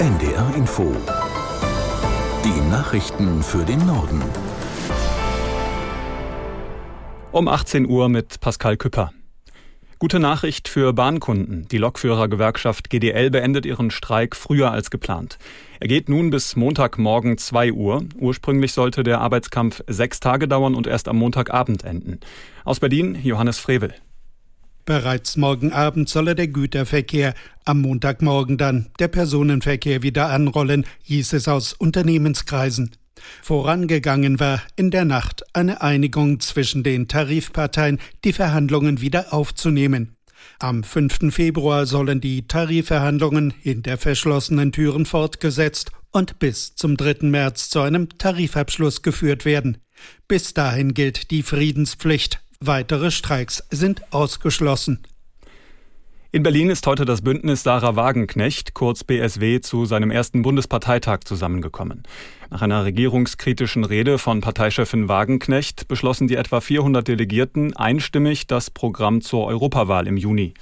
NDR Info. Die Nachrichten für den Norden. Um 18 Uhr mit Pascal Küpper. Gute Nachricht für Bahnkunden. Die Lokführergewerkschaft GDL beendet ihren Streik früher als geplant. Er geht nun bis Montagmorgen 2 Uhr. Ursprünglich sollte der Arbeitskampf sechs Tage dauern und erst am Montagabend enden. Aus Berlin Johannes Frevel. Bereits morgen Abend solle der Güterverkehr, am Montagmorgen dann der Personenverkehr wieder anrollen, hieß es aus Unternehmenskreisen. Vorangegangen war in der Nacht eine Einigung zwischen den Tarifparteien, die Verhandlungen wieder aufzunehmen. Am 5. Februar sollen die Tarifverhandlungen hinter verschlossenen Türen fortgesetzt und bis zum 3. März zu einem Tarifabschluss geführt werden. Bis dahin gilt die Friedenspflicht, Weitere Streiks sind ausgeschlossen. In Berlin ist heute das Bündnis Sarah Wagenknecht, kurz BSW, zu seinem ersten Bundesparteitag zusammengekommen. Nach einer regierungskritischen Rede von Parteichefin Wagenknecht beschlossen die etwa 400 Delegierten einstimmig das Programm zur Europawahl im Juni.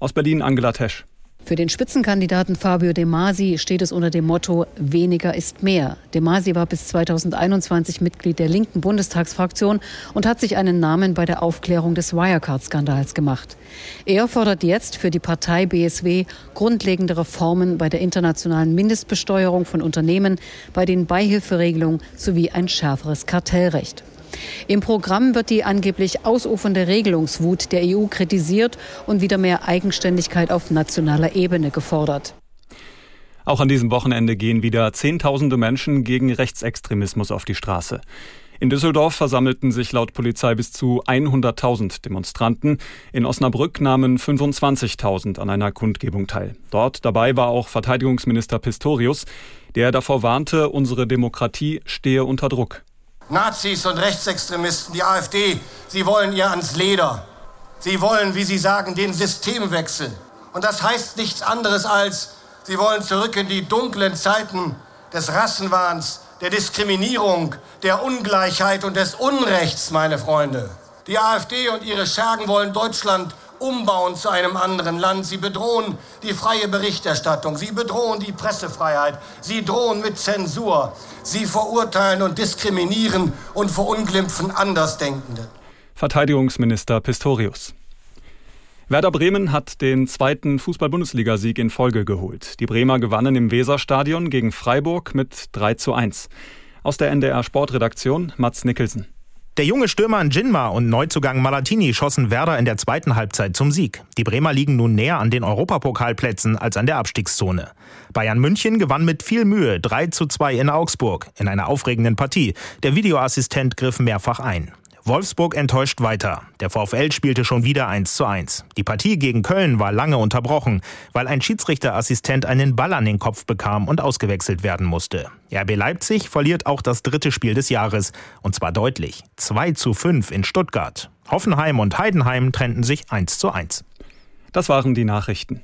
Aus Berlin Angela Tesch. Für den Spitzenkandidaten Fabio De Masi steht es unter dem Motto Weniger ist mehr. De Masi war bis 2021 Mitglied der linken Bundestagsfraktion und hat sich einen Namen bei der Aufklärung des Wirecard-Skandals gemacht. Er fordert jetzt für die Partei BSW grundlegende Reformen bei der internationalen Mindestbesteuerung von Unternehmen, bei den Beihilferegelungen sowie ein schärferes Kartellrecht. Im Programm wird die angeblich ausufernde Regelungswut der EU kritisiert und wieder mehr Eigenständigkeit auf nationaler Ebene gefordert. Auch an diesem Wochenende gehen wieder Zehntausende Menschen gegen Rechtsextremismus auf die Straße. In Düsseldorf versammelten sich laut Polizei bis zu 100.000 Demonstranten. In Osnabrück nahmen 25.000 an einer Kundgebung teil. Dort dabei war auch Verteidigungsminister Pistorius, der davor warnte, unsere Demokratie stehe unter Druck. Nazis und Rechtsextremisten, die AfD, sie wollen ihr ans Leder. Sie wollen, wie sie sagen, den Systemwechsel. Und das heißt nichts anderes als, sie wollen zurück in die dunklen Zeiten des Rassenwahns, der Diskriminierung, der Ungleichheit und des Unrechts, meine Freunde. Die AfD und ihre Schergen wollen Deutschland umbauen zu einem anderen Land. Sie bedrohen die freie Berichterstattung. Sie bedrohen die Pressefreiheit. Sie drohen mit Zensur. Sie verurteilen und diskriminieren und verunglimpfen Andersdenkende. Verteidigungsminister Pistorius. Werder Bremen hat den zweiten Fußball-Bundesligasieg in Folge geholt. Die Bremer gewannen im Weserstadion gegen Freiburg mit 3 zu 1. Aus der NDR Sportredaktion Mats Nicholson. Der junge Stürmer Jinma und Neuzugang Malatini schossen Werder in der zweiten Halbzeit zum Sieg. Die Bremer liegen nun näher an den Europapokalplätzen als an der Abstiegszone. Bayern München gewann mit viel Mühe 3 zu 2 in Augsburg in einer aufregenden Partie. Der Videoassistent griff mehrfach ein. Wolfsburg enttäuscht weiter. Der VfL spielte schon wieder 1 zu 1. Die Partie gegen Köln war lange unterbrochen, weil ein Schiedsrichterassistent einen Ball an den Kopf bekam und ausgewechselt werden musste. RB Leipzig verliert auch das dritte Spiel des Jahres. Und zwar deutlich. 2 zu 5 in Stuttgart. Hoffenheim und Heidenheim trennten sich 1 zu 1. Das waren die Nachrichten.